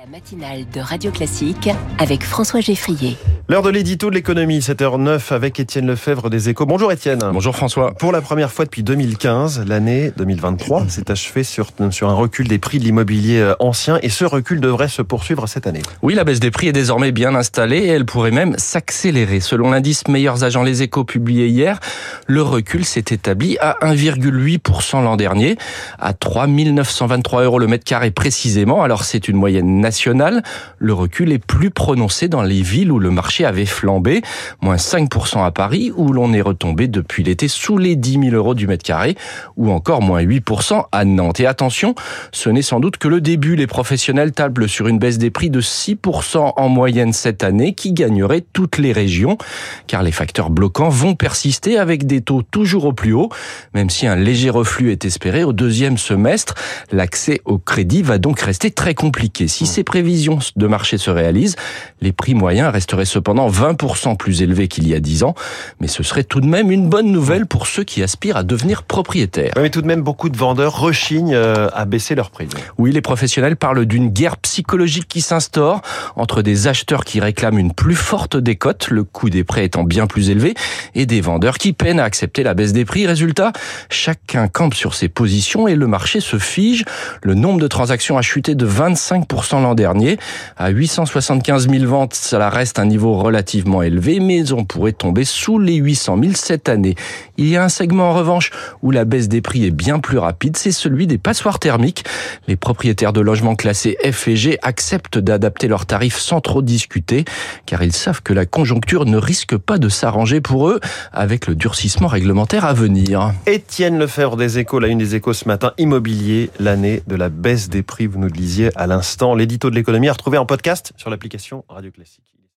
La matinale de Radio Classique avec François Geffrier. L'heure de l'édito de l'économie, 7h09 avec Étienne Lefebvre des Échos. Bonjour Étienne. Bonjour François. Pour la première fois depuis 2015, l'année 2023 s'est achevée sur, sur un recul des prix de l'immobilier euh, ancien et ce recul devrait se poursuivre cette année. Oui, la baisse des prix est désormais bien installée et elle pourrait même s'accélérer. Selon l'indice Meilleurs Agents Les Échos publié hier, le recul s'est établi à 1,8% l'an dernier, à 3 923 euros le mètre carré précisément. Alors c'est une moyenne nationale. Le recul est plus prononcé dans les villes où le marché avait flambé, moins 5% à Paris, où l'on est retombé depuis l'été sous les 10 000 euros du mètre carré, ou encore moins 8% à Nantes. Et attention, ce n'est sans doute que le début. Les professionnels tablent sur une baisse des prix de 6% en moyenne cette année, qui gagnerait toutes les régions, car les facteurs bloquants vont persister avec des taux toujours au plus haut, même si un léger reflux est espéré au deuxième semestre. L'accès au crédit va donc rester très compliqué. Si ces prévisions de marché se réalisent, les prix moyens resteraient cependant 20% plus élevés qu'il y a 10 ans, mais ce serait tout de même une bonne nouvelle pour ceux qui aspirent à devenir propriétaires. Mais tout de même, beaucoup de vendeurs rechignent euh, à baisser leurs prix. Oui, les professionnels parlent d'une guerre psychologique qui s'instaure entre des acheteurs qui réclament une plus forte décote, le coût des prêts étant bien plus élevé, et des vendeurs qui peinent à accepter la baisse des prix. Résultat, chacun campe sur ses positions et le marché se fige. Le nombre de transactions a chuté de 25% l'an dernier. À 875 000 ventes, cela reste un niveau relativement élevé, mais on pourrait tomber sous les 800 000 cette année. Il y a un segment en revanche où la baisse des prix est bien plus rapide, c'est celui des passoires thermiques. Les propriétaires de logements classés F et G acceptent d'adapter leurs tarifs sans trop discuter, car ils savent que la conjoncture ne risque pas de s'arranger pour eux avec le durcissement réglementaire à venir. Étienne Lefebvre des Échos, la une des Échos ce matin, immobilier, l'année de la baisse des prix, vous nous le disiez à l'instant. L'édito de l'économie à retrouver en podcast sur l'application Radio Classique.